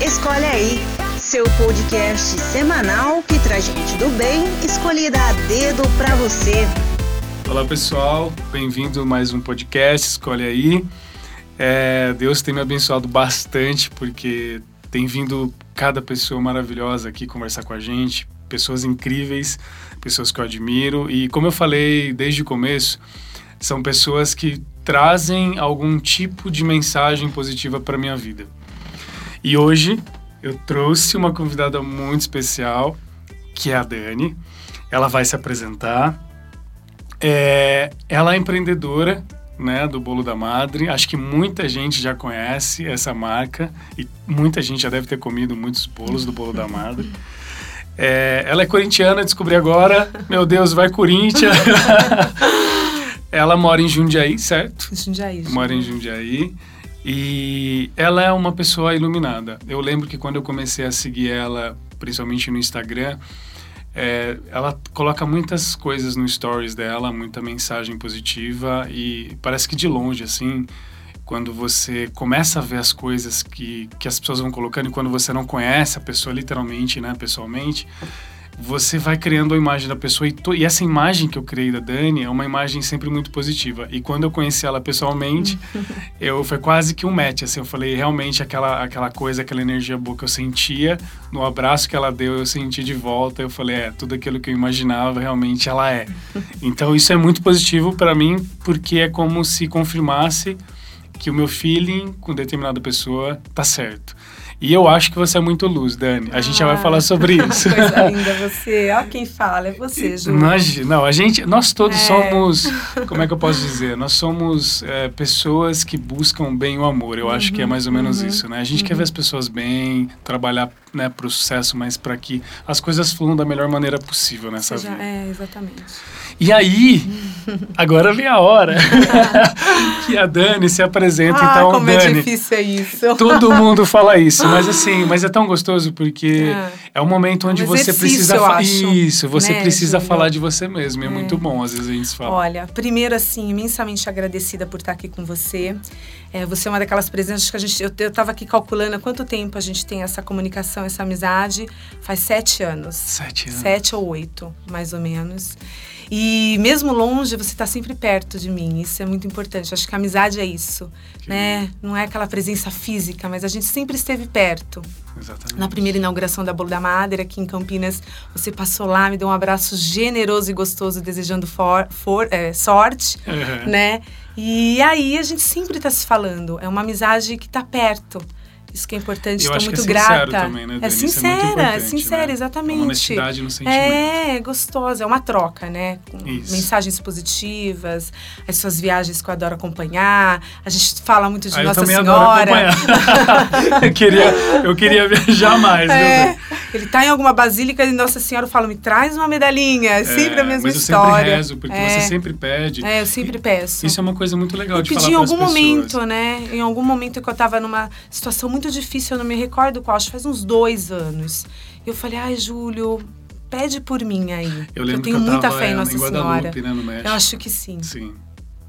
Escolhe aí, seu podcast semanal que traz gente do bem escolhida a dedo pra você. Olá pessoal, bem-vindo a mais um podcast Escolhe aí. É, Deus tem me abençoado bastante porque tem vindo cada pessoa maravilhosa aqui conversar com a gente, pessoas incríveis, pessoas que eu admiro e como eu falei desde o começo, são pessoas que trazem algum tipo de mensagem positiva para minha vida. E hoje eu trouxe uma convidada muito especial, que é a Dani. Ela vai se apresentar. É, ela é empreendedora né, do Bolo da Madre. Acho que muita gente já conhece essa marca e muita gente já deve ter comido muitos bolos do Bolo da Madre. É, ela é corintiana, descobri agora. Meu Deus, vai Corinthians! ela mora em Jundiaí, certo? Jundiaí. Mora em Jundiaí. E ela é uma pessoa iluminada. Eu lembro que quando eu comecei a seguir ela, principalmente no Instagram, é, ela coloca muitas coisas no stories dela, muita mensagem positiva e parece que de longe, assim, quando você começa a ver as coisas que, que as pessoas vão colocando e quando você não conhece a pessoa literalmente, né, pessoalmente, você vai criando a imagem da pessoa e, e, essa imagem que eu criei da Dani é uma imagem sempre muito positiva. E quando eu conheci ela pessoalmente, eu foi quase que um match, assim, eu falei realmente aquela aquela coisa, aquela energia boa que eu sentia no abraço que ela deu, eu senti de volta. Eu falei, é, tudo aquilo que eu imaginava realmente ela é. Então isso é muito positivo para mim, porque é como se confirmasse que o meu feeling com determinada pessoa tá certo. E eu acho que você é muito luz, Dani. A gente ah, já vai ah, falar sobre isso. Coisa linda você. Ó quem fala, é você, Ju. Nós, não, a gente, nós todos é. somos, como é que eu posso dizer? Nós somos é, pessoas que buscam bem o amor. Eu uhum, acho que é mais ou menos uhum, isso, né? A gente uhum. quer ver as pessoas bem, trabalhar né, para o sucesso, mas para que as coisas fluam da melhor maneira possível nessa Seja, vida. É, exatamente. E aí, agora vem a hora que a Dani se apresenta. Ah, então, como é Dani, é difícil é isso. Todo mundo fala isso, mas assim, mas é tão gostoso porque é, é um momento onde um você precisa falar isso, você né, precisa Júlio? falar de você mesmo. É, é muito bom, às vezes a gente fala. Olha, primeiro assim, imensamente agradecida por estar aqui com você. É, você é uma daquelas presenças que a gente. Eu, eu tava aqui calculando há quanto tempo a gente tem essa comunicação, essa amizade. Faz sete anos. Sete anos. Sete ou oito, mais ou menos. E mesmo longe, você está sempre perto de mim. Isso é muito importante. Acho que a amizade é isso, que né? Não é aquela presença física, mas a gente sempre esteve perto. Exatamente. Na primeira inauguração da Bolo da Madre, aqui em Campinas, você passou lá, me deu um abraço generoso e gostoso, desejando for, for, é, sorte, uhum. né? E aí a gente sempre está se falando. É uma amizade que está perto. Isso que é importante, estou muito que é grata. Também, né, é sincera, é, é sincera, né? exatamente. Uma honestidade no sentimento. É, gostosa, é uma troca, né? Com Isso. mensagens positivas, as suas viagens que eu adoro acompanhar. A gente fala muito de ah, Nossa eu Senhora. eu, queria, eu queria viajar mais. É, ele está em alguma basílica e Nossa Senhora fala, me traz uma medalhinha. É sempre a mesma mas história. eu sempre rezo, porque é. você sempre pede. É, eu sempre peço. Isso é uma coisa muito legal eu de falar em algum momento, né? Em algum momento que eu estava numa situação muito difícil, eu não me recordo qual, acho que faz uns dois anos. Eu falei, ai, Júlio, pede por mim aí. Eu lembro eu tenho que eu muita fé em é, Nossa em Senhora. Né, no. Eu acho que sim. Sim.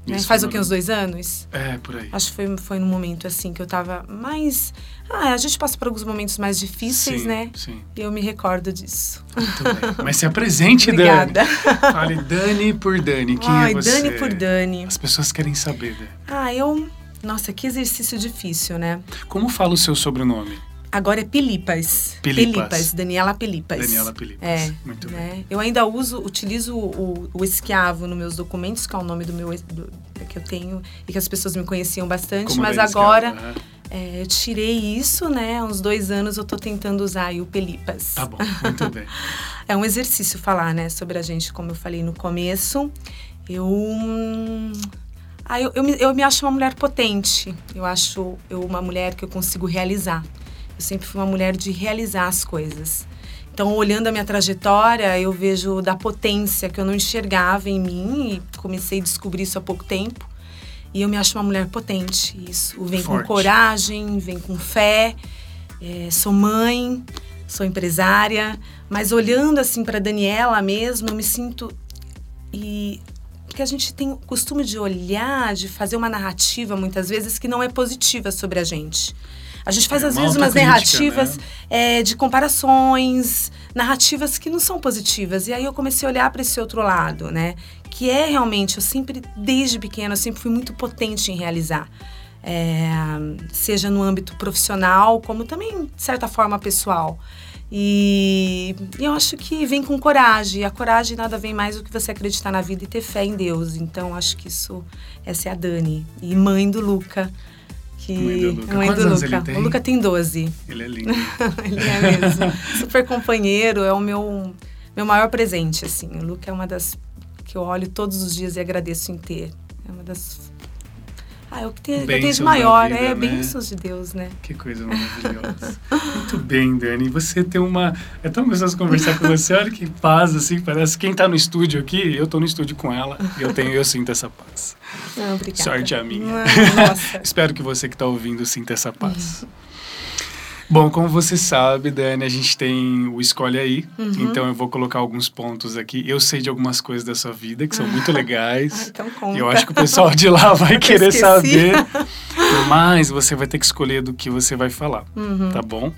Né? Faz o que, uns dois anos? É, por aí. Acho que foi, foi num momento assim que eu tava mais. Ah, a gente passa por alguns momentos mais difíceis, sim, né? Sim. E eu me recordo disso. Muito bem. Mas se apresente, Dani. Fale Dani por Dani. Quem Ai, é você? Dani por Dani. As pessoas querem saber, Dani. Ah, eu. Nossa, que exercício difícil, né? Como fala o seu sobrenome? Agora é Pelipas. Pelipas. Pelipas. Daniela Pelipas. Daniela Pelipas. É. Muito né? bem. Eu ainda uso, utilizo o, o esquiavo nos meus documentos, que é o nome do meu do, que eu tenho e que as pessoas me conheciam bastante, Como mas agora Esquiavo, é, eu tirei isso, né? Há uns dois anos eu tô tentando usar o Pelipas. Tá bom, muito bem. é um exercício falar, né, sobre a gente, como eu falei no começo. Eu. Ah, eu, eu, me, eu me acho uma mulher potente. Eu acho eu uma mulher que eu consigo realizar. Eu sempre fui uma mulher de realizar as coisas. Então, olhando a minha trajetória, eu vejo da potência que eu não enxergava em mim e comecei a descobrir isso há pouco tempo. E eu me acho uma mulher potente. Isso vem Forte. com coragem, vem com fé. É, sou mãe, sou empresária, mas olhando assim para Daniela mesmo, eu me sinto e porque a gente tem o costume de olhar, de fazer uma narrativa muitas vezes que não é positiva sobre a gente. A gente faz É às vezes umas narrativas né? é, de comparações, narrativas que não são positivas. E aí eu comecei a olhar para esse outro lado, né? Que é realmente, eu sempre, desde pequena, eu sempre fui muito potente em realizar. É, seja no âmbito profissional, como também, de certa forma, pessoal. E eu acho que vem com coragem. A coragem nada vem mais do que você acreditar na vida e ter fé em Deus. Então, acho que isso, essa é a Dani. E mãe do Luca. Que, Mãe do Luca. Mãe Quantos do anos Luca. ele tem? O Luca tem 12. Ele é lindo. Ele é mesmo. Super companheiro, é o meu, meu maior presente, assim. O Luca é uma das que eu olho todos os dias e agradeço em ter. É uma das. Ah, é que tem, que eu tenho de Bênçãos maior. da vida, é né? bênçãos de Deus, né? Que coisa maravilhosa. Muito bem, Dani. Você tem uma. É tão gostoso conversar com você. Olha que paz, assim. Parece quem tá no estúdio aqui, eu tô no estúdio com ela. E eu, tenho, eu sinto essa paz. Não, obrigada. Sorte a minha. Ah, Nossa. Espero que você que está ouvindo sinta essa paz. Bom, como você sabe, Dani, a gente tem o Escolhe Aí. Uhum. Então eu vou colocar alguns pontos aqui. Eu sei de algumas coisas da sua vida que são muito Ah, legais. então conta. Eu acho que o pessoal de lá vai querer esqueci. saber. Mas você vai ter que escolher do que você vai falar, Uhum. tá bom?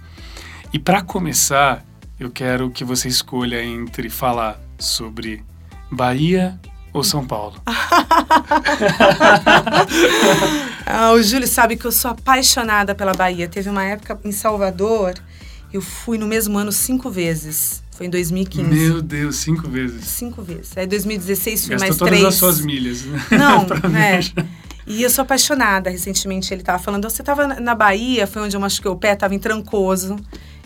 E para começar, eu quero que você escolha entre falar sobre Bahia ou São Paulo. Ah, o Júlio sabe que eu sou apaixonada pela Bahia. Teve uma época em Salvador, eu fui no mesmo ano cinco vezes. Foi em 2015. Meu Deus, cinco vezes. Cinco vezes. Aí 2016 fui Gastou mais todas três. as suas milhas. né? Não, é. E eu sou apaixonada. Recentemente ele tava falando, você tava na Bahia, foi onde eu machuquei o pé, tava em Trancoso.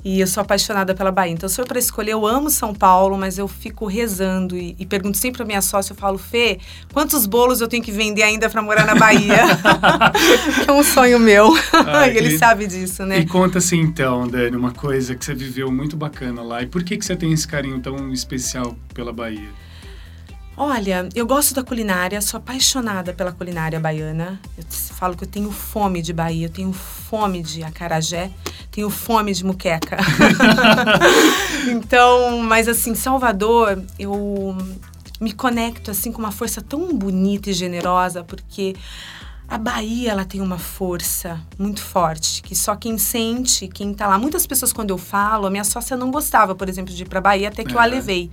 E eu sou apaixonada pela Bahia. Então, se for para escolher, eu amo São Paulo, mas eu fico rezando e, e pergunto sempre pra minha sócia, eu falo, Fê, quantos bolos eu tenho que vender ainda para morar na Bahia? que é um sonho meu. Ai, e ele que- sabe disso, né? E conta assim então, Dani, uma coisa que você viveu muito bacana lá. E por que, que você tem esse carinho tão especial pela Bahia? Olha, eu gosto da culinária, sou apaixonada pela culinária baiana. Eu falo que eu tenho fome de Bahia, eu tenho fome de acarajé, tenho fome de muqueca. então, mas assim, Salvador, eu me conecto assim com uma força tão bonita e generosa, porque a Bahia, ela tem uma força muito forte, que só quem sente, quem tá lá. Muitas pessoas, quando eu falo, a minha sócia não gostava, por exemplo, de ir pra Bahia, até que eu a Aham. levei.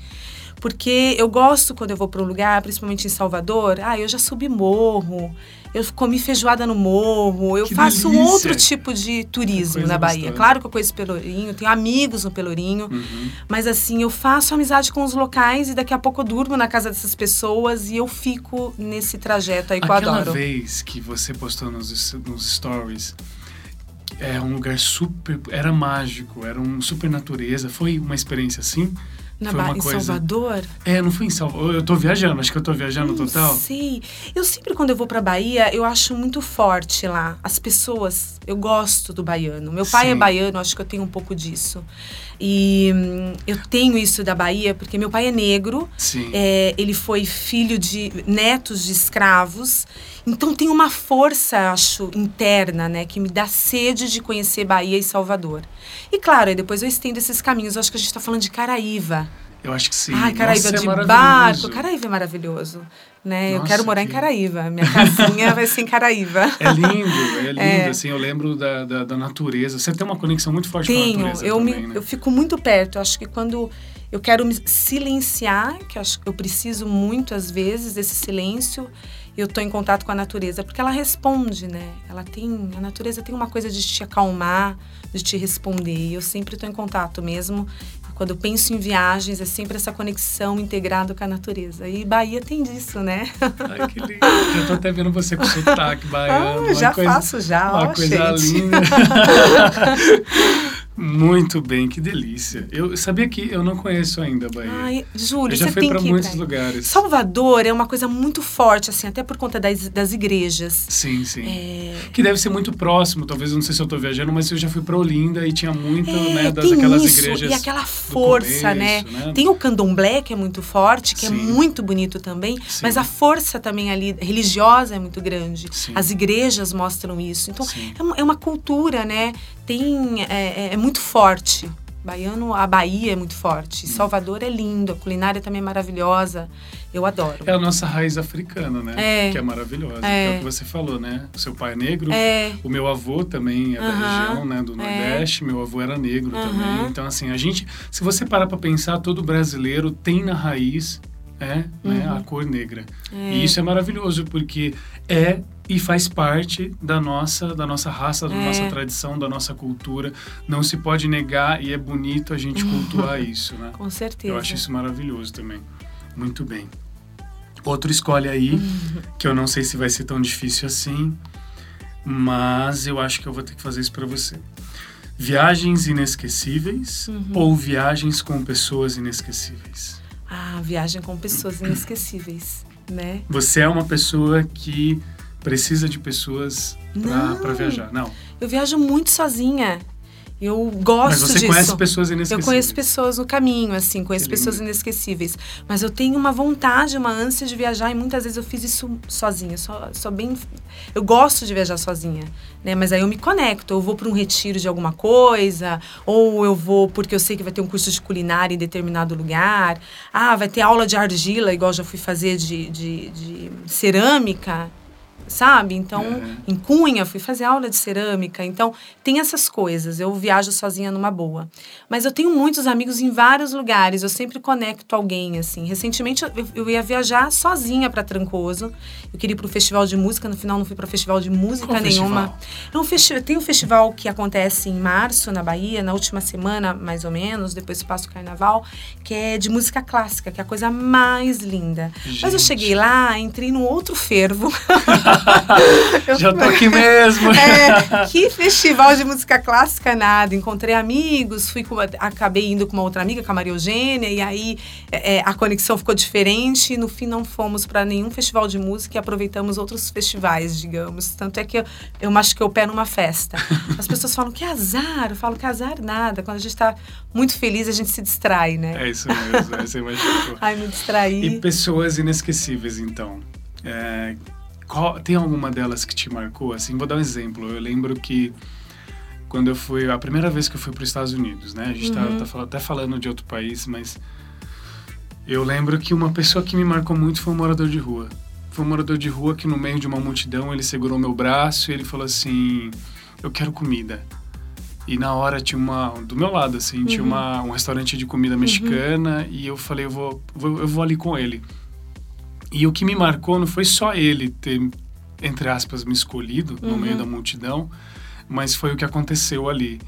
Porque eu gosto quando eu vou para um lugar, principalmente em Salvador, ah, eu já subi morro, eu comi feijoada no morro, eu Que faço delícia! outro tipo de turismo na Bahia. Claro que eu conheço Pelourinho, tenho amigos no Pelourinho, Uhum. mas assim, eu faço amizade com os locais e daqui a pouco eu durmo na casa dessas pessoas e eu fico nesse trajeto aí que eu Aquela adoro. vez que você postou nos, nos stories, é um lugar super. Era mágico, era um super natureza. Foi uma experiência assim? Na foi uma em coisa- Salvador? É, não foi em Salvador. Eu tô viajando, acho que eu tô viajando Não total. sei. Eu sempre, quando eu vou pra Bahia, eu acho muito forte lá. As pessoas, eu gosto do baiano. Meu pai é Sim. baiano, acho que eu tenho um pouco disso. E hum, eu tenho isso da Bahia, porque meu pai é negro. Sim. É, ele foi filho de netos de escravos. Então tem uma força, acho, interna, né? Que me dá sede de conhecer Bahia e Salvador. E claro, aí depois eu estendo esses caminhos. Eu acho que a gente tá falando de Caraíva. Eu acho que sim. Ai, Caraíva Nossa, é de maravilhoso. barco. Caraíva é maravilhoso. Né? eu Nossa, quero morar em que- Caraíva. Minha casinha vai ser em Caraíva. É lindo, é lindo, É. assim, eu lembro da, da, da natureza. Você tem uma conexão muito forte com a Tenho, natureza eu, também, me, né? eu fico muito perto. Eu acho que quando eu quero me silenciar, que eu acho que eu preciso muito às vezes desse silêncio, eu tô em contato com a natureza, porque ela responde, né? Ela tem, a natureza tem uma coisa de te acalmar, de te responder. E eu sempre tô em contato mesmo. Quando eu penso em viagens, é sempre essa conexão integrada com a natureza. E Bahia tem disso, né? Ai, que lindo. Já tô até vendo você com sotaque baiano. Ah, já coisa, faço já, Uma ó, coisa gente. linda. Muito bem, que delícia. Eu sabia que eu não conheço ainda a Bahia. Ai, Júlio, eu já você fui para muitos pra lugares. Salvador é uma coisa muito forte, assim, até por conta das, das igrejas. Sim, sim. É, Que deve ser muito próximo, talvez, eu não sei se eu tô viajando, mas eu já fui para Olinda e tinha muito, é, né, das aquelas isso, igrejas. e aquela força, né? começo, né? Tem o candomblé, que é muito forte, que é Sim. muito bonito também, Sim. mas a força também ali religiosa é muito grande. Sim. As igrejas mostram isso. Então, é uma, é uma cultura, né? Tem, é, é- é muito forte. Baiano, a Bahia é muito forte. Salvador é lindo, a culinária também é maravilhosa. Eu adoro. É a nossa raiz africana, né? É. Que é maravilhosa. É. É. o que você falou, né? O seu pai é negro. É. O meu avô também é da Aham. região, né? Do É. Nordeste. Meu avô era negro Aham. também. Então, assim, a gente... Se você parar pra pensar, todo brasileiro tem na raiz... É, né, Uhum. a cor negra. E isso é maravilhoso, porque é e faz parte da nossa, da nossa raça, da É. nossa tradição, da nossa cultura. Não se pode negar e é bonito a gente cultuar isso, né? Com certeza. Eu acho isso maravilhoso também. Muito bem. Outro escolhe aí, que eu não sei se vai ser tão difícil assim, mas eu acho que eu vou ter que fazer isso para você. Viagens inesquecíveis Uhum. ou viagens com pessoas inesquecíveis? Ah, viagem com pessoas inesquecíveis, né? Você é uma pessoa que precisa de pessoas para viajar. Não. Eu viajo muito sozinha. Eu gosto Mas você disso. conhece pessoas Eu inesquecíveis. conheço pessoas no caminho, assim, conheço pessoas inesquecíveis. Mas eu tenho uma vontade, uma ânsia de viajar e muitas vezes eu fiz isso sozinha. Só, sou bem. Eu gosto de viajar sozinha, né? Mas aí eu me conecto. Eu vou para um retiro de alguma coisa, ou eu vou porque eu sei que vai ter um curso de culinária em determinado lugar. Ah, vai ter aula de argila, igual eu já fui fazer de, de, de cerâmica. Sabe? Então, É. em Cunha, fui fazer aula de cerâmica. Então, tem essas coisas. Eu viajo sozinha numa boa. Mas eu tenho muitos amigos em vários lugares. Eu sempre conecto alguém, assim. Recentemente, eu, eu ia viajar sozinha para Trancoso. Eu queria ir para o festival de música. No final, não fui para festival de música Qual nenhuma. festival? É um festi tem um festival que acontece em março, na Bahia, na última semana, mais ou menos. Depois passa o carnaval. Que é de música clássica, que é a coisa mais linda. Mas eu Gente. cheguei lá, entrei num outro fervo. Já tô aqui mesmo. é, que festival de música clássica nada. Encontrei amigos, fui com, acabei indo com uma outra amiga, com a Maria Eugênia, e aí é, a conexão ficou diferente. E no fim, não fomos para nenhum festival de música e aproveitamos outros festivais, digamos. Tanto é que eu, eu machuquei o pé numa festa. As pessoas falam que azar. Eu falo que azar nada. Quando a gente está muito feliz, a gente se distrai, né? É isso mesmo, é, você imaginou. Ai, me distraí. E pessoas inesquecíveis, então. É, qual- tem alguma delas que te marcou? Assim, vou dar um exemplo. Eu lembro que quando eu fui, a primeira vez que eu fui para os Estados Unidos, né? A gente tá, Uhum. tá fal- até falando de outro país, mas eu lembro que uma pessoa que me marcou muito foi um morador de rua. Foi um morador de rua que no meio de uma multidão ele segurou meu braço e ele falou assim: "Eu quero comida". E na hora tinha uma do meu lado assim, tinha Uhum. uma, um restaurante de comida mexicana e eu falei: "Eu vou, vou- eu vou ali com ele". E o que me marcou não foi só ele ter entre aspas me escolhido no Uhum. meio da multidão, mas foi o que aconteceu ali.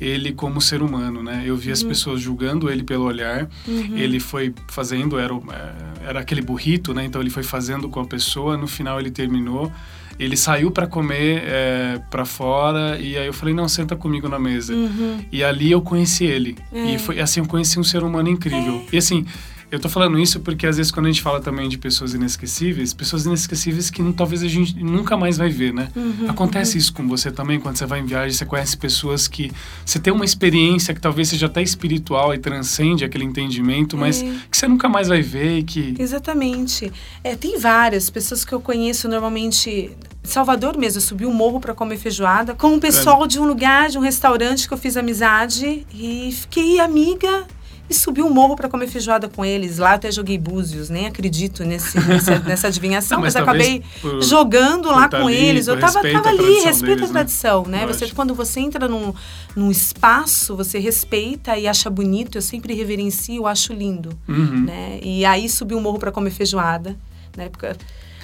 Ele como ser humano, né? Eu vi Uhum. as pessoas julgando ele pelo olhar. Ele foi fazendo, era, eh, era aquele burrito, né? Então ele foi fazendo com a pessoa. No final ele terminou. Ele saiu para comer é, para fora e aí eu falei não senta comigo na mesa. Uhum. E ali eu conheci ele. É. E foi assim, eu conheci um ser humano incrível. E assim, eu tô falando isso porque às vezes quando a gente fala também de pessoas inesquecíveis, pessoas inesquecíveis que não- talvez a gente nunca mais vai ver, né? Uhum. Acontece isso com você também, quando você vai em viagem, você conhece pessoas que você tem uma experiência que talvez seja até espiritual e transcende aquele entendimento, mas É. que você nunca mais vai ver e que Exatamente. É, tem várias pessoas que eu conheço normalmente. Salvador mesmo, eu subi um morro para comer feijoada com um pessoal de um lugar, de um restaurante que eu fiz amizade e fiquei amiga e subi um morro para comer feijoada com eles. Lá até joguei búzios, nem acredito nesse, nessa, nessa adivinhação, Não, mas, mas acabei por- jogando por lá com ali, eles. Eu tava, tava ali, respeito a né? tradição, né? Você, Lógico. quando você entra num, num espaço, você respeita e acha bonito. Eu sempre reverencio, eu acho lindo Uhum. né? E aí subi um morro para comer feijoada, na época.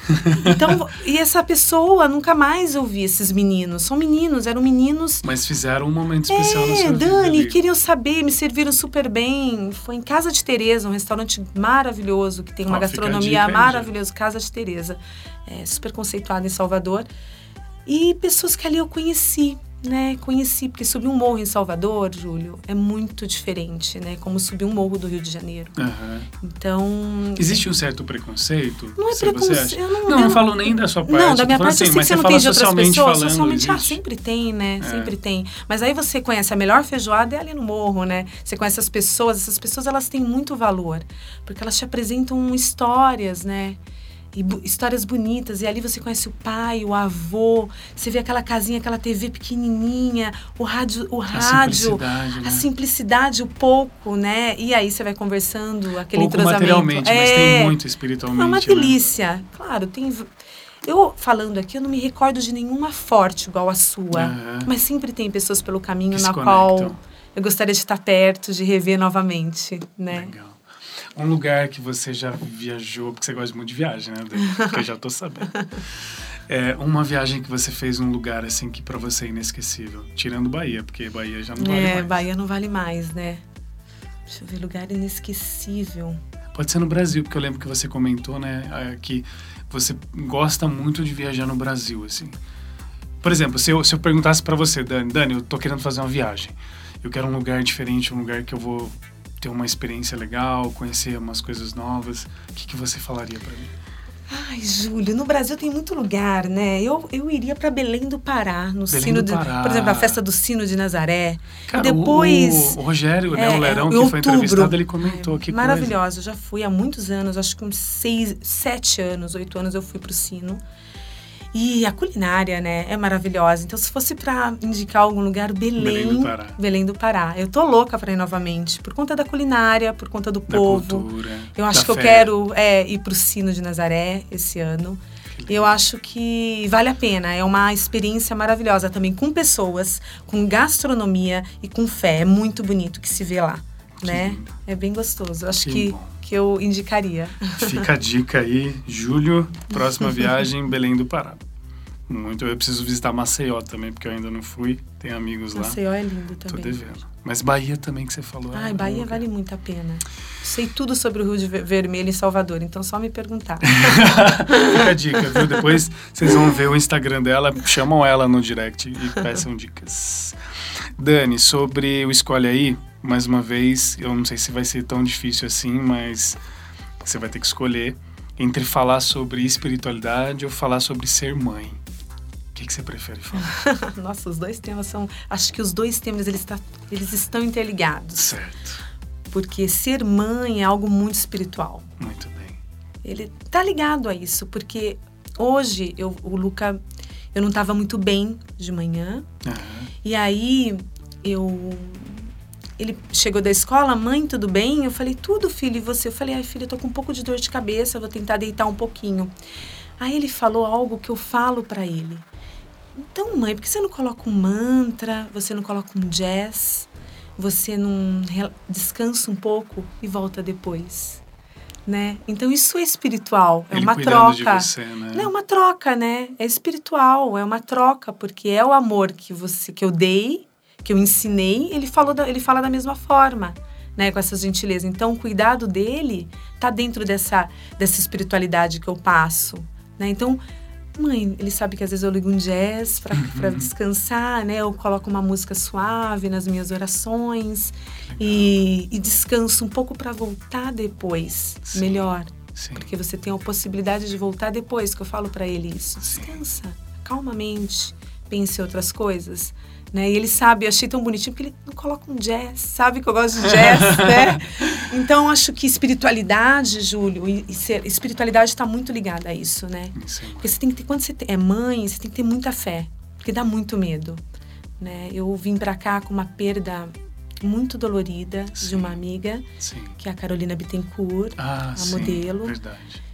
Então, e essa pessoa nunca mais eu vi esses meninos. São meninos, eram meninos. Mas fizeram um momento especial na É, sua vida Dani, queriam saber, me serviram super bem. Foi em Casa de Tereza, um restaurante maravilhoso, que tem uma Ó, fica a dica gastronomia maravilhosa, Casa de Tereza. É, super conceituada em Salvador. E pessoas que ali eu conheci, né? Conheci, porque subir um morro em Salvador, Júlio, é muito diferente, né? Como subir um morro do Rio de Janeiro. Aham. Então, Existe um certo preconceito? Não é preconceito. Eu não, Não, eu não falo nem da sua parte. Não, da minha parte eu assim, sei que você não tem de outras pessoas. falando, Socialmente, ah, sempre tem, né? É. Sempre tem. Mas aí você conhece a melhor feijoada é ali no morro, né? Você conhece as pessoas. Essas pessoas, elas têm muito valor. Porque elas te apresentam histórias, né? E histórias bonitas. E ali você conhece o pai, o avô, você vê aquela casinha, aquela TV pequenininha, o rádio, o A rádio, simplicidade, a né? simplicidade, o pouco, né? E aí você vai conversando, aquele Pouco entrosamento. materialmente, mas É. tem muito espiritualmente. É uma né? delícia. Claro, tem. Eu falando aqui, eu não me recordo de nenhuma forte igual a sua. Aham. Mas sempre tem pessoas pelo caminho Que na qual eu gostaria de estar perto, de rever novamente, né? Legal. Um lugar que você já viajou, porque você gosta muito de viagem, né? Dani? Porque eu já tô sabendo. É, uma viagem que você fez num lugar assim que pra você é inesquecível. Tirando Bahia, porque Bahia já não vale é, mais. Bahia não vale mais, né? Deixa eu ver, lugar inesquecível. Pode ser no Brasil, porque eu lembro que você comentou, né, que você gosta muito de viajar no Brasil, assim. Por exemplo, se eu, se eu perguntasse pra você, Dani, Dani, eu tô querendo fazer uma viagem. Eu quero um lugar diferente, um lugar que eu vou ter uma experiência legal, conhecer umas coisas novas. O que, que você falaria pra mim? Ai, Júlio, no Brasil tem muito lugar, né? Eu, eu iria para Belém do Pará, no Belém sino do de, Pará. por exemplo, a festa do sino de Nazaré. Cara, Depois, o, o Rogério, né, é, o Lerão, em que foi outubro. entrevistado, ele comentou Ai, que Maravilhosa, eu já fui há muitos anos, acho que uns seis, sete anos, oito anos eu fui pro sino. E a culinária, né, é maravilhosa. Então, se fosse para indicar algum lugar, Belém, Belém do Pará. Belém do Pará. Eu tô louca para ir novamente, por conta da culinária, por conta do Da povo. cultura, Eu acho que eu fé. quero é, ir pro Sino de Nazaré esse ano. Eu acho que vale a pena. É uma experiência maravilhosa também com pessoas, com gastronomia e com fé. É muito bonito que se vê lá, né? lindo. É bem gostoso. Eu acho Que que, bom. Que eu indicaria. Fica a dica aí, julho, próxima viagem, Belém do Pará. Muito, eu preciso visitar Maceió também, porque eu ainda não fui, tenho amigos lá. Maceió é lindo Tô também. devendo. Mas Bahia também que você falou. Ai, é Bahia vale muito a pena. Sei tudo sobre o Rio de Ver- Vermelho em Salvador, então só me perguntar. Fica a dica, viu? Depois vocês vão ver o Instagram dela, chamam ela no direct e peçam dicas. Dani, sobre o Escolhe Aí, mais uma vez, eu não sei se vai ser tão difícil assim, mas você vai ter que escolher entre falar sobre espiritualidade ou falar sobre ser mãe. O que, que você prefere falar? Nossa, os dois temas são. Acho que os dois temas eles, tá- eles estão interligados. certo. Porque ser mãe é algo muito espiritual. Muito bem. Ele tá ligado a isso, porque hoje eu, o Luca, eu não estava muito bem de manhã. Aham. E aí eu ele chegou da escola, mãe, tudo bem? Eu falei, tudo, filho, e você? Eu falei, ai, filho, eu tô com um pouco de dor de cabeça, vou tentar deitar um pouquinho. Aí ele falou algo que eu falo para ele. Então, mãe, por que você não coloca um mantra? Você não coloca um jazz? Você não descansa um pouco e volta depois? Né? Então isso é espiritual, é Ele uma troca. você, né? Não, é uma troca, né? É espiritual, é uma troca, porque é o amor que você que eu dei, que eu ensinei, ele falou da- ele fala da mesma forma, né, com essas gentilezas. Então, o cuidado dele tá dentro dessa dessa espiritualidade que eu passo, né? Então, mãe, ele sabe que às vezes eu ligo um jazz para Uhum. descansar, né? Eu coloco uma música suave nas minhas orações e, e descanso um pouco para voltar depois, Sim. melhor. Sim. Porque você tem a possibilidade de voltar depois, que eu falo pra ele isso. Sim. Descansa, calmamente, pense em outras coisas. Né? E ele sabe, eu achei tão bonitinho, porque ele não coloca um jazz, sabe que eu gosto de jazz, né? Então, acho que espiritualidade, Júlio, e, e ser, espiritualidade está muito ligada a isso, né? Sim. Porque você tem que ter, quando você é mãe, você tem que ter muita fé, porque dá muito medo, né? Eu vim pra cá com uma perda muito dolorida Sim. de uma amiga, Sim. que é a Carolina Bittencourt, Ah, a modelo. Verdade.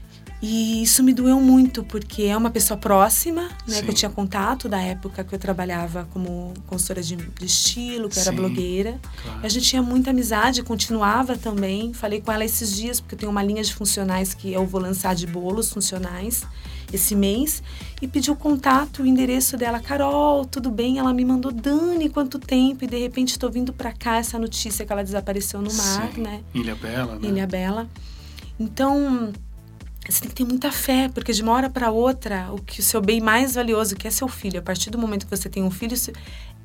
E isso me doeu muito, porque é uma pessoa próxima, né? Sim. Que eu tinha contato da época que eu trabalhava como consultora de, de estilo, que era Sim. blogueira. Claro. A gente tinha muita amizade, continuava também. Falei com ela esses dias, porque eu tenho uma linha de funcionais que eu vou lançar de bolos funcionais esse mês. E pedi o contato, o endereço dela. Carol, tudo bem? Ela me mandou, Dani, quanto tempo? E de repente estou vindo para cá essa notícia que ela desapareceu no mar, Sim. né? Ilha Bela, né? Ilha Bela. Então, você tem que ter muita fé, porque de uma hora para outra, o que o seu bem mais valioso, que é seu filho, a partir do momento que você tem um filho,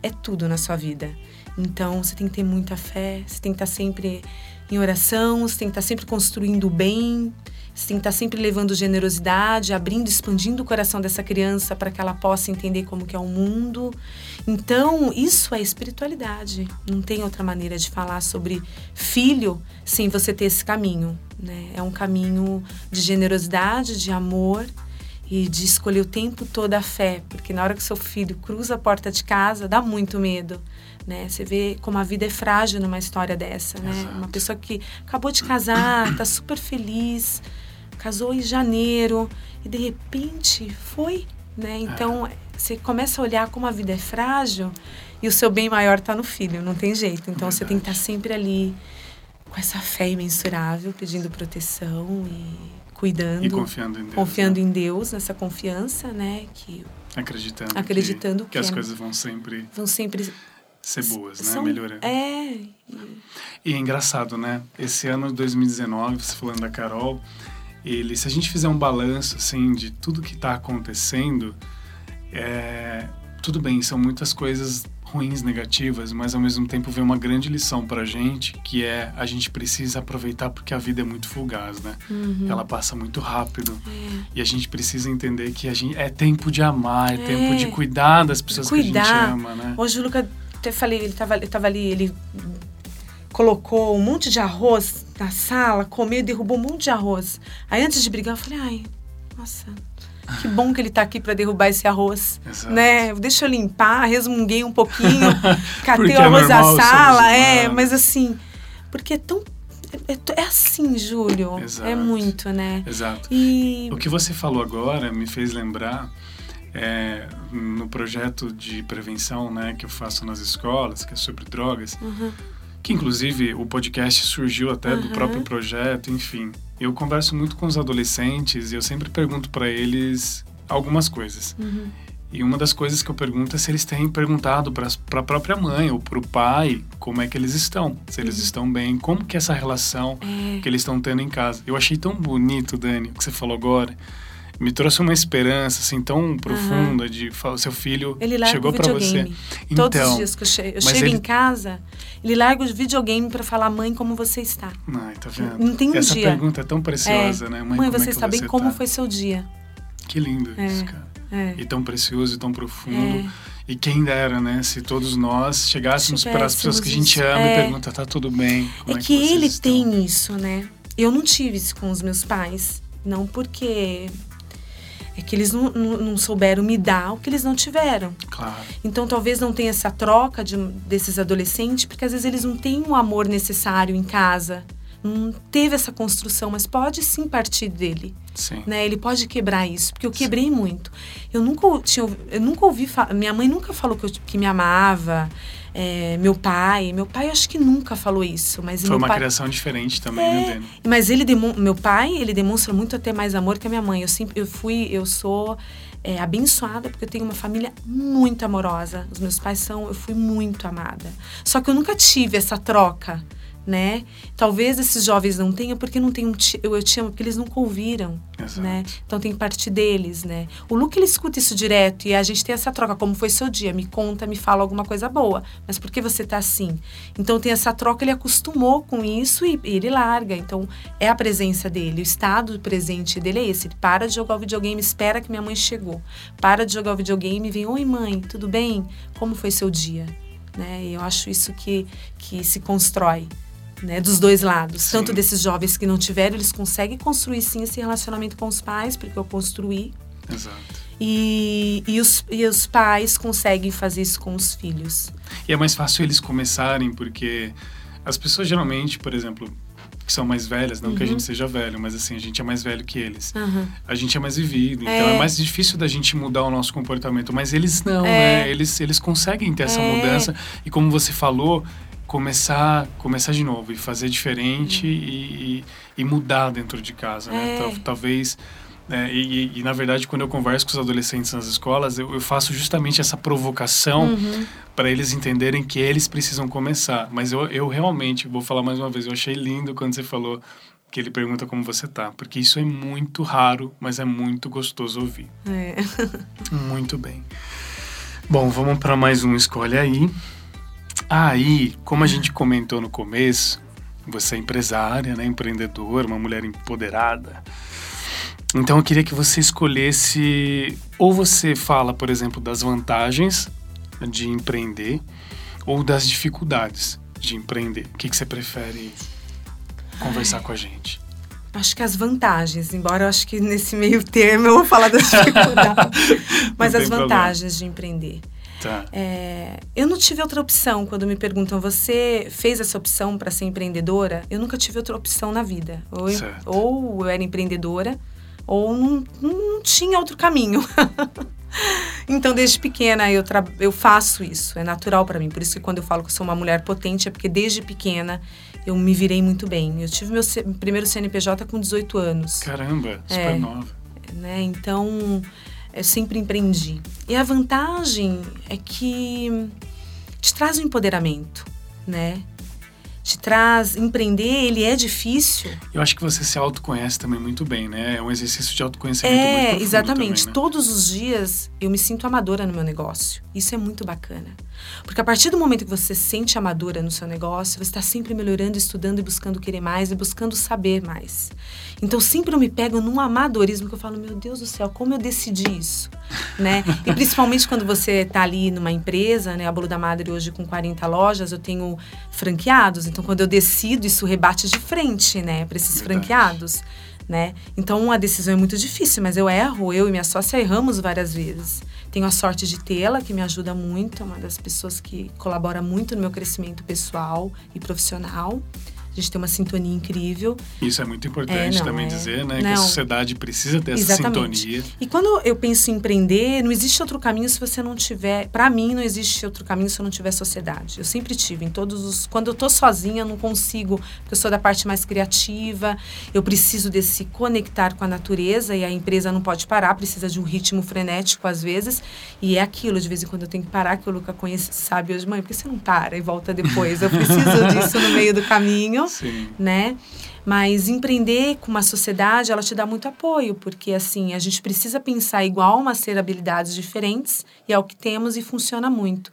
é tudo na sua vida. Então, você tem que ter muita fé, você tem que estar sempre em oração, você tem que estar sempre construindo o bem, você tem que estar sempre levando generosidade, abrindo, expandindo o coração dessa criança para que ela possa entender como que é o mundo. Então, isso é espiritualidade. Não tem outra maneira de falar sobre filho sem você ter esse caminho, né? É um caminho de generosidade, de amor e de escolher o tempo todo a fé, porque na hora que seu filho cruza a porta de casa, dá muito medo. Né? Você vê como a vida é frágil numa história dessa, né? Exato. Uma pessoa que acabou de casar, tá super feliz, casou em janeiro e de repente foi, né? Então você começa a olhar como a vida é frágil e o seu bem maior está no filho, não tem jeito. Então você tem que estar sempre ali com essa fé imensurável, pedindo proteção e cuidando, E confiando em Deus. confiando né? em Deus, nessa confiança, né? Que Acreditando. Acreditando que, que as é- coisas vão sempre vão sempre ser boas, né? são- Melhorando. É, E é engraçado, né? Esse ano de 2019, você falando da Carol, ele, se a gente fizer um balanço assim de tudo que está acontecendo, é, tudo bem, são muitas coisas ruins, negativas, mas ao mesmo tempo vem uma grande lição pra gente, que é a gente precisa aproveitar porque a vida é muito fugaz, né? Uhum. Ela passa muito rápido É. e a gente precisa entender que a gente é tempo de amar, é, É. tempo de cuidar das pessoas que a Cuidar. gente ama, né? Hoje o Luca, até falei, ele tava, ele tava ali, ele colocou um monte de arroz na sala, comeu e derrubou um monte de arroz. Aí antes de brigar, eu falei, ai, nossa, que bom que ele tá aqui para derrubar esse arroz. Exato. Né? Deixa eu limpar, resmunguei um pouquinho, catei o é arroz da normal, sala. somos É, humanos. mas assim, porque é tão. É, é- é assim, Júlio. Exato. É muito, né? Exato. E. O que você falou agora me fez lembrar é, no projeto de prevenção né, que eu faço nas escolas, que é sobre drogas, Uhum. que inclusive o podcast surgiu até do Uhum. próprio projeto, enfim. Eu converso muito com os adolescentes e eu sempre pergunto para eles algumas coisas. Uhum. E uma das coisas que eu pergunto é se eles têm perguntado para a própria mãe ou para o pai como é que eles estão, se eles estão bem, como que é essa relação Uhum. É. que eles estão tendo em casa. Eu achei tão bonito, Dani, o que você falou agora. Me trouxe uma esperança assim tão profunda de falar, seu filho Ele larga chegou para você. videogame. Todos Então, os dias que eu, che eu chego ele- em casa, ele larga o videogame para falar, mãe, como você está? Ai, tá vendo? Não tem um Essa dia. pergunta é tão preciosa, É, né? Mãe, como você é que está bem? Como tá? foi seu dia? Que lindo É. isso, cara. É. E tão precioso e tão profundo. É. E quem dera, né? Se todos nós chegássemos para as pessoas que a gente ama e É. pergunta, tá tudo bem? Como É é, que vocês ele estão? tem isso, né? Eu não tive isso com os meus pais. Não porque. É que eles não, não, não souberam me dar o que eles não tiveram. Claro. Então talvez não tenha essa troca de, desses adolescentes, porque às vezes eles não têm o amor necessário em casa. Não teve essa construção, mas pode sim partir dele. Sim. né? Ele pode quebrar isso, porque eu quebrei muito. Eu nunca tinha, eu nunca ouvi minha mãe nunca falou que, eu, que me amava. é, meu pai, meu pai acho que nunca falou isso, mas Foi uma pai, criação diferente também, né, É, Dani? mas ele demo, meu pai, ele demonstra muito até mais amor que a minha mãe. Eu sempre, eu fui, eu sou é, abençoada porque eu tenho uma família muito amorosa. Os meus pais são, eu fui muito amada. Só que eu nunca tive essa troca, né? Talvez esses jovens não tenham porque não tem um eu, eu te amo porque eles nunca ouviram, Exato. né? Então tem partir deles, né? O Luke ele escuta isso direto e a gente tem essa troca, como foi seu dia, me conta, me fala alguma coisa boa, mas por que você tá assim? Então tem essa troca, ele acostumou com isso e, e ele larga. Então é a presença dele, o estado presente dele é esse. Ele para de jogar o videogame, espera que minha mãe chegou. Para de jogar o videogame vem, oi mãe, tudo bem? Como foi seu dia? Né? E eu acho isso que, que se constrói. Né, dos dois lados, Sim. tanto desses jovens que não tiveram, eles conseguem construir sim esse relacionamento com os pais, porque eu construí, Exato. e, e, os, e os pais conseguem fazer isso com os filhos. E é mais fácil eles começarem, porque as pessoas geralmente, por exemplo, que são mais velhas, não que a Uhum. gente seja velho, mas assim, a gente é mais velho que eles. Aham. A gente é mais vivido, então É. é mais difícil da gente mudar o nosso comportamento. Mas eles não, É. né? Eles, eles conseguem ter essa É. mudança. E como você falou, começar começar de novo e fazer diferente e, e, e mudar dentro de casa, né? É. Talvez... né, e, e- e, na verdade, quando eu converso com os adolescentes nas escolas, eu, eu faço justamente essa provocação Uhum. para eles entenderem que eles precisam começar. Mas eu, eu realmente, vou falar mais uma vez, eu achei lindo quando você falou que ele pergunta como você tá, porque isso é muito raro, mas é muito gostoso ouvir. É. Muito bem. Bom, vamos para mais um escolhe aí. Aí, como a gente comentou no começo, você é empresária, né, empreendedora, uma mulher empoderada. Então eu queria que você escolhesse ou você fala, por exemplo, das vantagens de empreender ou das dificuldades de empreender. O que, que você prefere conversar com a gente? Acho que as vantagens, embora eu acho que nesse meio termo eu vou falar das dificuldades, mas as vantagens problema. de empreender. Tá. É, eu não tive outra opção quando me perguntam, você fez essa opção para ser empreendedora? Eu nunca tive outra opção na vida. Ou, eu, ou eu era empreendedora, ou não, não tinha outro caminho. então, desde pequena eu, eu faço isso, é natural para mim. Por isso que quando eu falo que eu sou uma mulher potente, é porque desde pequena eu me virei muito bem. Eu tive meu primeiro CNPJ com 18 anos. Caramba, super é, nova. Né? Então, eu sempre empreendi. E a vantagem é que te traz um empoderamento, né? te traz empreender, ele é difícil. Eu acho que você se autoconhece também muito bem, né? É um exercício de autoconhecimento é, muito profundo exatamente. Também, né? Todos os dias eu me sinto amadora no meu negócio. Isso é muito bacana. Porque a partir do momento que você se sente amadora no seu negócio, você está sempre melhorando, estudando e buscando querer mais e buscando saber mais. Então sempre eu me pego num amadorismo que eu falo, meu Deus do céu, como eu decidi isso, né? E principalmente quando você está ali numa empresa, né? A Bolo da Madre hoje com 40 lojas, eu tenho franqueados, então quando eu decido isso rebate de frente, né, para esses Verdade. franqueados. Né? Então a decisão é muito difícil, mas eu erro, eu e minha sócia erramos várias vezes. Tenho a sorte de tê-la, que me ajuda muito, é uma das pessoas que colabora muito no meu crescimento pessoal e profissional. A gente tem uma sintonia incrível. Isso é muito importante é, não, também é... dizer, né? Não. Que a sociedade precisa ter Exatamente. essa sintonia. E quando eu penso em empreender, não existe outro caminho se você não tiver. Para mim, não existe outro caminho se eu não tiver sociedade. Eu sempre tive. Em todos os. Quando eu tô sozinha, eu não consigo, porque eu sou da parte mais criativa. Eu preciso desse conectar com a natureza e a empresa não pode parar, precisa de um ritmo frenético às vezes. E é aquilo, de vez em quando eu tenho que parar, que o Luca conhece, sabe hoje, mãe, por que você não para e volta depois? Eu preciso disso no meio do caminho. Sim. né? Mas empreender com uma sociedade, ela te dá muito apoio, porque assim, a gente precisa pensar igual, mas ter habilidades diferentes, e é o que temos e funciona muito.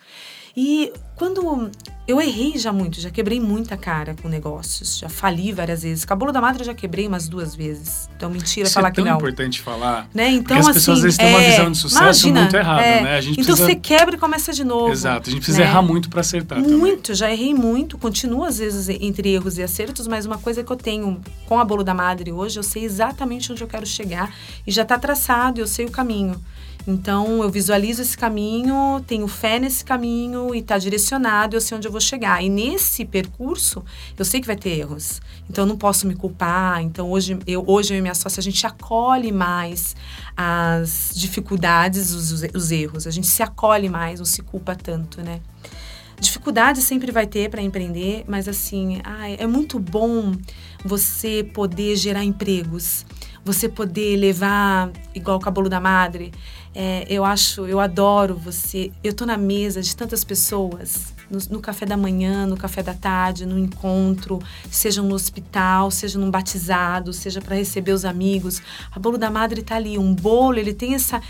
E quando eu errei já muito, já quebrei muita cara com negócios, já fali várias vezes. Cabolo da Madre eu já quebrei umas duas vezes. Então, mentira Isso falar é que não. É importante falar. Né? Então, as assim, pessoas às vezes têm uma é, visão de sucesso imagina, muito errada, é, né? A gente então precisa... você quebra e começa de novo. Exato, a gente precisa né? errar muito para acertar. Muito, também. já errei muito, continuo às vezes entre erros e acertos, mas uma coisa que eu tenho com a Bolo da Madre hoje, eu sei exatamente onde eu quero chegar e já está traçado, eu sei o caminho. Então, eu visualizo esse caminho, tenho fé nesse caminho e está direcionado, eu sei onde eu vou chegar. E nesse percurso, eu sei que vai ter erros. Então, eu não posso me culpar. Então, hoje eu, hoje eu e minha sócia, a gente acolhe mais as dificuldades, os, os erros. A gente se acolhe mais, não se culpa tanto, né? Dificuldade sempre vai ter para empreender, mas assim, ai, é muito bom você poder gerar empregos, você poder levar, igual o cabelo da madre, é, eu acho, eu adoro você. Eu tô na mesa de tantas pessoas, no, no, café da manhã, no café da tarde, no encontro, seja no hospital, seja num batizado, seja para receber os amigos. A bolo da madre tá ali, um bolo, ele tem essa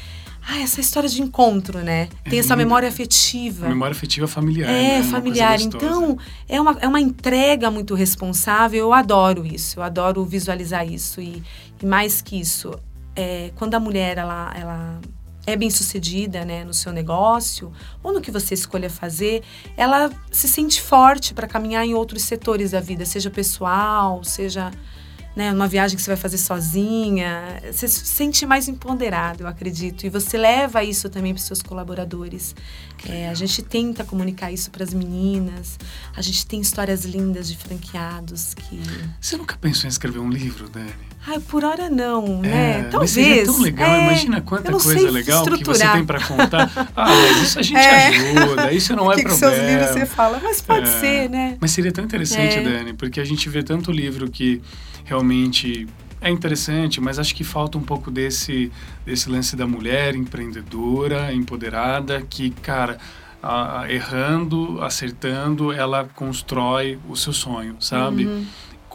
ah, essa história de encontro, né? Tem é, essa memória afetiva. Memória afetiva familiar. É, né? familiar. Então, é uma, é uma entrega muito responsável. Eu adoro isso. Eu adoro visualizar isso. E, e mais que isso, é, quando a mulher ela, ela é bem sucedida né, no seu negócio ou no que você escolha fazer, ela se sente forte para caminhar em outros setores da vida, seja pessoal, seja né, uma viagem que você vai fazer sozinha. Você se sente mais empoderado, eu acredito. E você leva isso também para os seus colaboradores. É, a gente tenta comunicar isso para as meninas. A gente tem histórias lindas de franqueados que. Você nunca pensou em escrever um livro, Dani? Ai, por hora não, é, né? Talvez. Mas seria tão legal, é, imagina quanta coisa legal que você tem para contar. Ah, mas isso a gente é. ajuda, isso não é que problema. Que seus livros você fala, mas pode é. ser, né? Mas seria tão interessante, é. Dani, porque a gente vê tanto livro que realmente é interessante, mas acho que falta um pouco desse, desse lance da mulher empreendedora, empoderada, que, cara, a, errando, acertando, ela constrói o seu sonho, sabe? Uhum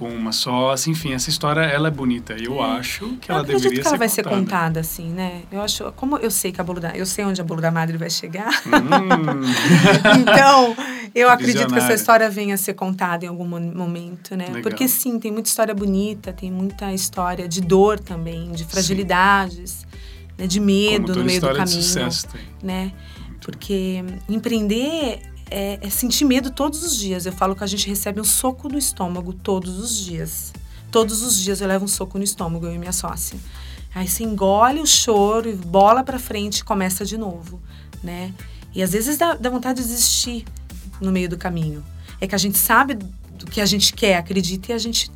com uma sócia, enfim, essa história ela é bonita. Eu é. acho que eu ela deveria que ela ser vai contada. ser contada assim, né? Eu acho, como eu sei que a bolo da, eu sei onde a bolo da madre vai chegar. Hum. então, eu acredito que essa história venha a ser contada em algum momento, né? Legal. Porque sim, tem muita história bonita, tem muita história de dor também, de fragilidades, né? de medo no meio do caminho, de sucesso tem. né? Porque empreender é, é, sentir medo todos os dias. Eu falo que a gente recebe um soco no estômago todos os dias. Todos os dias eu levo um soco no estômago, eu e minha sócia. Aí você engole o choro e bola pra frente e começa de novo, né? E às vezes dá, dá vontade de desistir no meio do caminho. É que a gente sabe do que a gente quer, acredita e a gente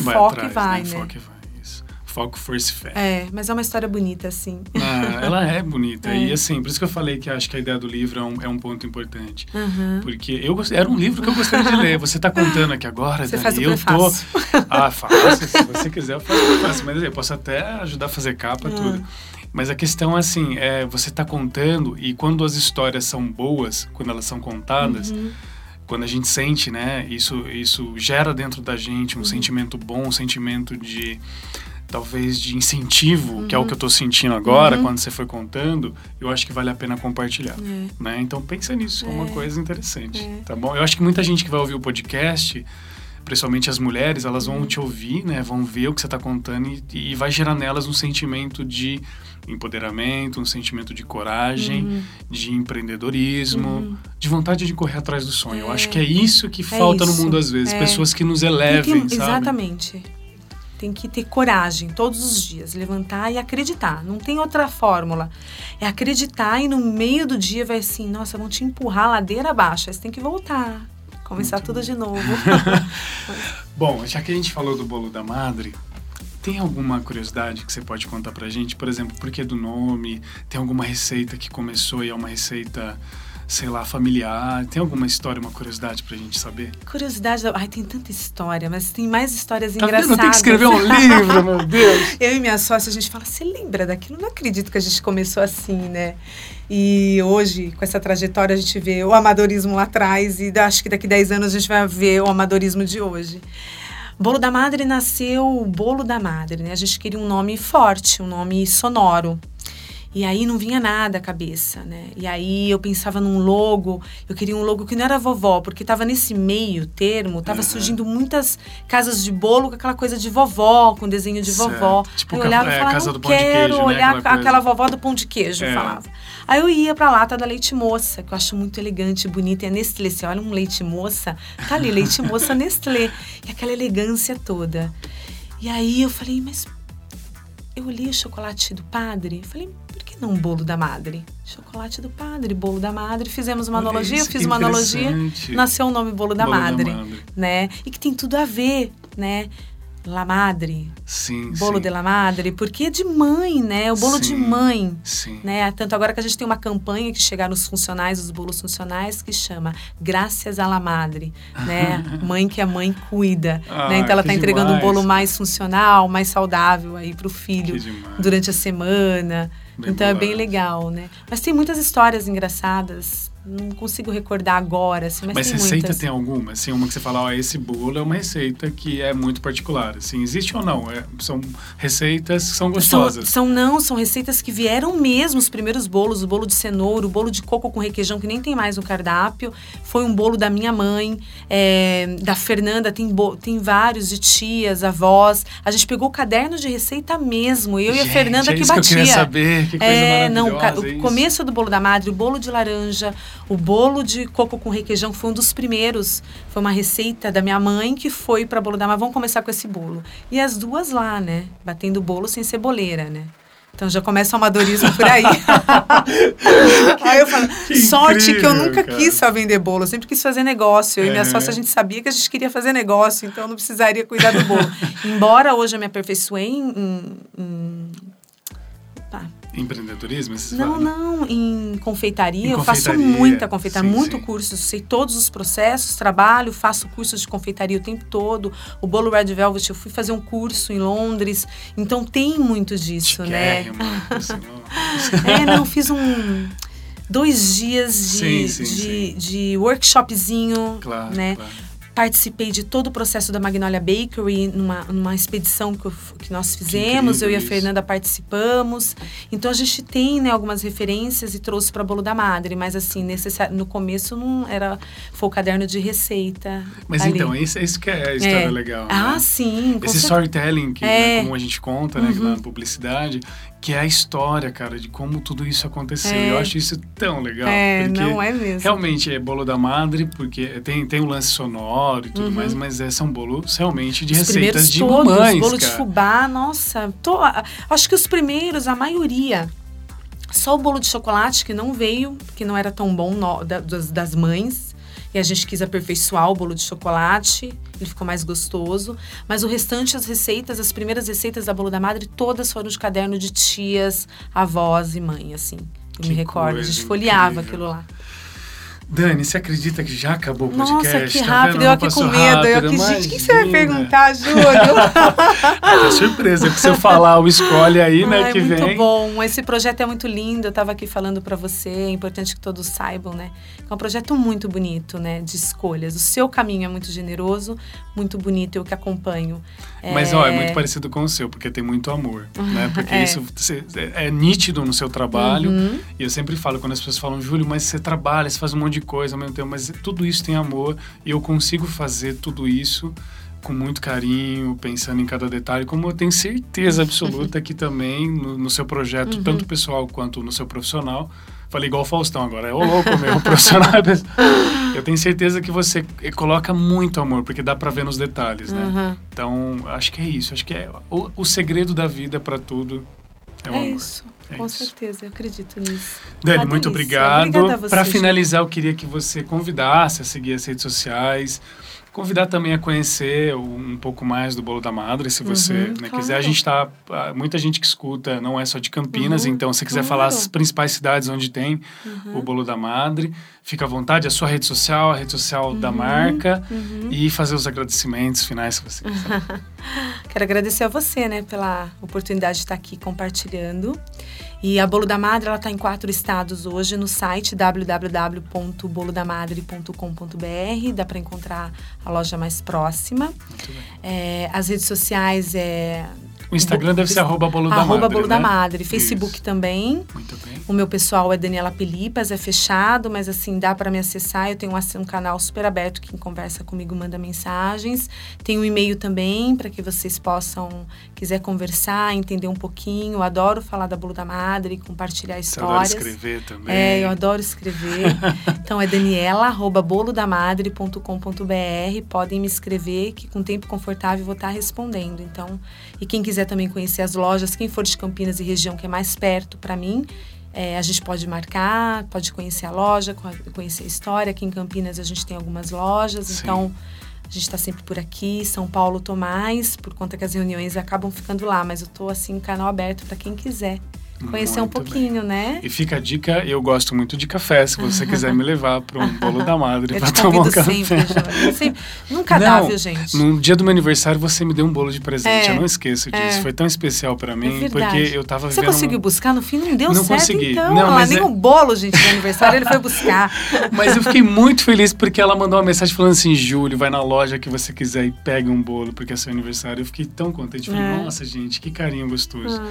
Vai foca atrás, e vai, né? né? Foca e vai. Isso. Foco, força e fé. É, mas é uma história bonita, assim. Ah, ela é bonita. É. E assim, por isso que eu falei que acho que a ideia do livro é um, é um ponto importante. Uhum. Porque eu era um livro que eu gostaria de ler. Você está contando aqui agora, Você Dani, faz o eu tô. Ah, faço. Se você quiser, eu faço o prefácio. Mas eu posso até ajudar a fazer capa, Ah. tudo. Mas a questão é assim, é, você está contando e quando as histórias são boas, quando elas são contadas, Uhum. quando a gente sente, né, isso, isso gera dentro da gente Uhum. um sentimento bom, um sentimento de talvez de incentivo, que é o Uhum. que eu estou sentindo agora, quando você foi contando, eu acho que vale a pena compartilhar, É. né? Então pensa nisso, é uma É. coisa interessante, É. tá bom? Eu acho que muita gente que vai ouvir o podcast, principalmente as mulheres, elas Uhum. vão te ouvir, né? Vão ver o que você está contando e, e vai gerar nelas um sentimento de empoderamento, um sentimento de coragem, Uhum. de empreendedorismo, de vontade de correr atrás do sonho. Eu É. acho que é isso que falta no isso. mundo às vezes, É. pessoas que nos elevem, que- sabe? Exatamente. Tem que ter coragem todos os dias, levantar e acreditar. Não tem outra fórmula. É acreditar e no meio do dia vai assim, nossa, vão te empurrar a ladeira abaixo. Aí você tem que voltar, começar tudo de novo. Bom, já que a gente falou do bolo da madre, tem alguma curiosidade que você pode contar pra gente? Por exemplo, por que do nome? Tem alguma receita que começou e é uma receita, sei lá, familiar? Tem alguma história, uma curiosidade pra gente saber? Curiosidade, da- ai, tem tanta história, mas tem mais histórias Tá engraçadas. vendo? Tem que escrever um livro, meu Deus! Eu e minha sócia, a gente fala, você lembra daquilo? Não acredito que a gente começou assim, né? E hoje, com essa trajetória, a gente vê o amadorismo lá atrás e acho que daqui 10 anos a gente vai ver o amadorismo de hoje. Bolo da Madre nasceu o Bolo da Madre, né? A gente queria um nome forte, um nome sonoro. E aí não vinha nada à cabeça, né? E aí eu pensava num logo, eu queria um logo que não era vovó, porque tava nesse meio termo, tava Aham. surgindo muitas casas de bolo com aquela coisa de vovó, com desenho de Certo. vovó. Tipo aí eu olhava é, e falava, casa não quero queijo, né? olhar Aquela coisa. aquela vovó do pão de queijo, eu É. falava. Aí eu ia pra lata da leite moça, que eu acho muito elegante, bonita, é Nestlé. Você olha um leite moça, tá ali, leite moça Nestlé. E aquela elegância toda. E aí eu falei, mas eu olhei o chocolate do padre, falei, por que não bolo da madre? Chocolate do padre, bolo da madre. Fizemos uma Olha analogia, eu isso, fiz que uma analogia, nasceu o nome bolo da Bolo da madre, Madre. né? E que tem tudo a ver, né? La Madre, Sim, bolo sim. de la Madre, porque é de mãe, né? O bolo de Sim. mãe. Sim. Né? Tanto agora que a gente tem uma campanha que chegar nos funcionais, os bolos funcionais, que chama Graças a la Madre, né? mãe que a mãe cuida, Ah, né? Então ela está entregando um demais. bolo mais funcional, mais saudável aí para o filho durante a semana. Bem então é bem legal, né? Mas tem muitas histórias engraçadas. Não consigo recordar agora, assim, mas, Mas tem receita muitas. tem alguma? Assim, uma que você fala, ó, esse bolo é uma receita que é muito particular. Assim, existe ou não? É, são receitas que são São, gostosas. são não, são receitas que vieram mesmo, os primeiros bolos, o bolo de cenoura, o bolo de coco com requeijão, que nem tem mais no cardápio. Foi um bolo da minha mãe, é, da Fernanda, tem, bo- tem vários, de tias, avós. A gente pegou o caderno de receita mesmo, eu e a Gente, Fernanda é que batia. Que eu queria saber, que coisa É, não, é o isso. começo do bolo da madre, o bolo de laranja, o bolo de coco com requeijão foi um dos primeiros. Foi uma receita da minha mãe que foi para bolo da madre. Vamos começar com esse bolo. E as duas lá, né? Batendo bolo sem ceboleira, né? Então já começa o amadorismo por aí. aí eu falo, Que sorte que eu incrível, nunca cara. quis só vender bolo, eu sempre quis fazer negócio. Eu e minha É. sócia, a gente sabia que a gente queria fazer negócio, então eu não precisaria cuidar do bolo. Embora hoje eu me aperfeiçoei em. em- em- Empreendedorismo? Não, falam? não, em confeitaria. Em eu faço confeitaria, muita confeitaria, sim, muito sim. curso. Sei todos os processos, trabalho, faço cursos de confeitaria o tempo todo. O bolo Red Velvet, eu fui fazer um curso em Londres. Então tem muito disso, né? É, não, fiz um. Dois dias de, Sim, sim, de, sim. de workshopzinho, Claro, né? claro. Participei de todo o processo da Magnolia Bakery numa, numa expedição que, eu que nós fizemos. eu e a. Fernanda participamos. Então a gente tem né, algumas referências e trouxe para bolo da madre, mas assim, necessari- no começo não era. Foi o caderno de receita. Mas ali. então, isso, isso que é a história É. legal. Ah, né? sim. com Esse certeza. storytelling, que, É. né, como a gente conta, né, na publicidade, que é a história, cara, de como tudo isso aconteceu. É. Eu acho isso tão legal. É, porque não é mesmo. Realmente é bolo da madre, porque tem, tem o lance sonoro e tudo Uhum. mais, mas é, são bolos realmente de Os receitas de todos, mamães, bolo de cara. fubá, nossa. tô- acho que os primeiros, a maioria. Só o bolo de chocolate que não veio, que não era tão bom no- da- das, das mães. E a gente quis aperfeiçoar o bolo de chocolate, ele ficou mais gostoso. Mas o restante, as receitas, as primeiras receitas da bolo da madre, todas foram de caderno de tias, avós e mãe, assim. Eu Que me recordo, a gente folheava incrível. aquilo lá. Dani, você acredita que já acabou o podcast? Nossa, que Tá rápido, eu aqui com medo. Eu rápido, aqui, gente, o que você vai perguntar, Júlio? Ah, surpresa, porque se eu falar o escolhe aí, né, Ai, que muito vem. bom. Esse projeto é muito lindo. Eu estava aqui falando para você. É importante que todos saibam, né? É um projeto muito bonito, né? De escolhas. O seu caminho é muito generoso, muito bonito. Eu que acompanho. Mas, ó, é muito parecido com o seu, porque tem muito amor, né? Porque É. isso cê- é nítido no seu trabalho. Uhum. E eu sempre falo, quando as pessoas falam, Júlio, mas você trabalha, você faz um monte de coisa ao mesmo tempo, mas tudo isso tem amor. E eu consigo fazer tudo isso com muito carinho, pensando em cada detalhe, como eu tenho certeza absoluta que também no, no seu projeto, Uhum. tanto pessoal quanto no seu profissional, falei igual o Faustão agora, é o louco mesmo, o profissional. é. Eu tenho certeza que você eh, coloca muito amor, porque dá pra ver nos detalhes, né? Uhum. Então, acho que é isso. Acho que é o, o segredo da vida pra tudo é o É amor. isso. É Com isso. certeza, eu acredito nisso. Dani, Uma muito obrigado. Para finalizar, eu queria que você convidasse a seguir as redes sociais, convidar também a conhecer um pouco mais do Bolo da Madre, se você Uhum, né, claro. quiser. A gente tá, ah, muita gente que escuta, não é só de Campinas, Uhum, então se quiser claro. falar as principais cidades onde tem Uhum. o Bolo da Madre, fica à vontade, a sua rede social, a rede social da marca Uhum. e fazer os agradecimentos finais se você quiser. Quero agradecer a você, né, pela oportunidade de estar aqui compartilhando. E a Bolo da Madre, ela está em quatro estados hoje no site www.bolodamadre.com.br. Dá para encontrar a loja mais próxima. É, as redes sociais é O Instagram deve ser arroba Bolo da arroba Madre, Bolo da né? Madre, Facebook Isso. também. Muito bem. O meu pessoal é Daniela Pelipas, é fechado, mas assim, dá para me acessar. Eu tenho um, um canal super aberto, quem conversa comigo manda mensagens. Tem um e-mail também, para que vocês possam, quiser conversar, entender um pouquinho. Eu adoro falar da Bolo da Madre, compartilhar Você adora histórias. escrever também. É, eu adoro escrever. então é daniela, arroba bolodamadre.com.br. Podem me escrever, que com tempo confortável eu vou estar respondendo. Então, e quem quiser também conhecer as lojas, quem for de Campinas e região que é mais perto para mim, é, a gente pode marcar, pode conhecer a loja, co- conhecer a história. Aqui em Campinas a gente tem algumas lojas, Sim. então a gente está sempre por aqui. São Paulo tô mais, por conta que as reuniões acabam ficando lá, mas eu tô assim, canal aberto para quem quiser conhecer um Muito bem. pouquinho, né? E fica a dica, eu gosto muito de café, se você quiser me levar para um bolo da madre para tomar um café. sempre. Sempre- Nunca dá, Não, viu, gente? No dia do meu aniversário você me deu um bolo de presente, É, eu não esqueço disso. é. Foi tão especial para É mim, verdade. porque eu tava Você conseguiu buscar no fim? Não deu Não certo, consegui. então. Não, Ela mas nem é- o bolo, gente, de aniversário, ele foi buscar. Mas eu fiquei muito feliz porque ela mandou uma mensagem falando assim: Júlio, vai na loja que você quiser e pega um bolo, porque é seu aniversário. Eu fiquei tão contente. Falei, É. nossa, gente, que carinho gostoso. Ah,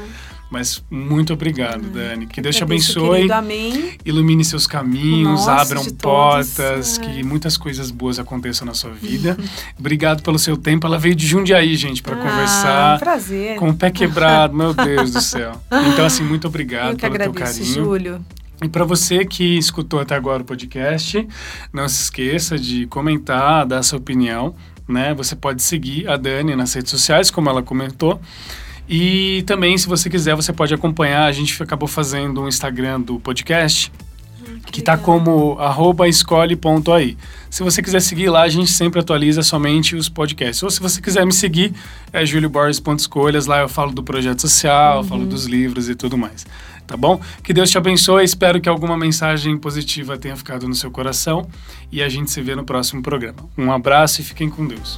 Mas muito obrigado, Dani. Que Deus te agradeço, abençoe. querido, amém. ilumine seus caminhos, Nossa, abram portas, é. que muitas coisas boas aconteçam na sua vida. Obrigado pelo seu tempo. Ela veio de Jundiaí, gente, para Ah, conversar. prazer. Com o pé quebrado, meu Deus do céu. Então, assim, muito obrigado Eu que pelo teu agradeço, carinho. Júlio. E para você que escutou até agora o podcast, não se esqueça de comentar, dar sua opinião, né? Você pode seguir a Dani nas redes sociais, como ela comentou. E também, se você quiser, você pode acompanhar. A gente acabou fazendo um Instagram do podcast, que está legal. como arroba escolhe.ai. Se você quiser seguir lá, a gente sempre atualiza somente os podcasts. Ou se você quiser me seguir, é julioborges.escolhas. Lá eu falo do projeto social, falo dos livros e tudo mais. Tá bom? Que Deus te abençoe. Espero que alguma mensagem positiva tenha ficado no seu coração. E a gente se vê no próximo programa. Um abraço e fiquem com Deus.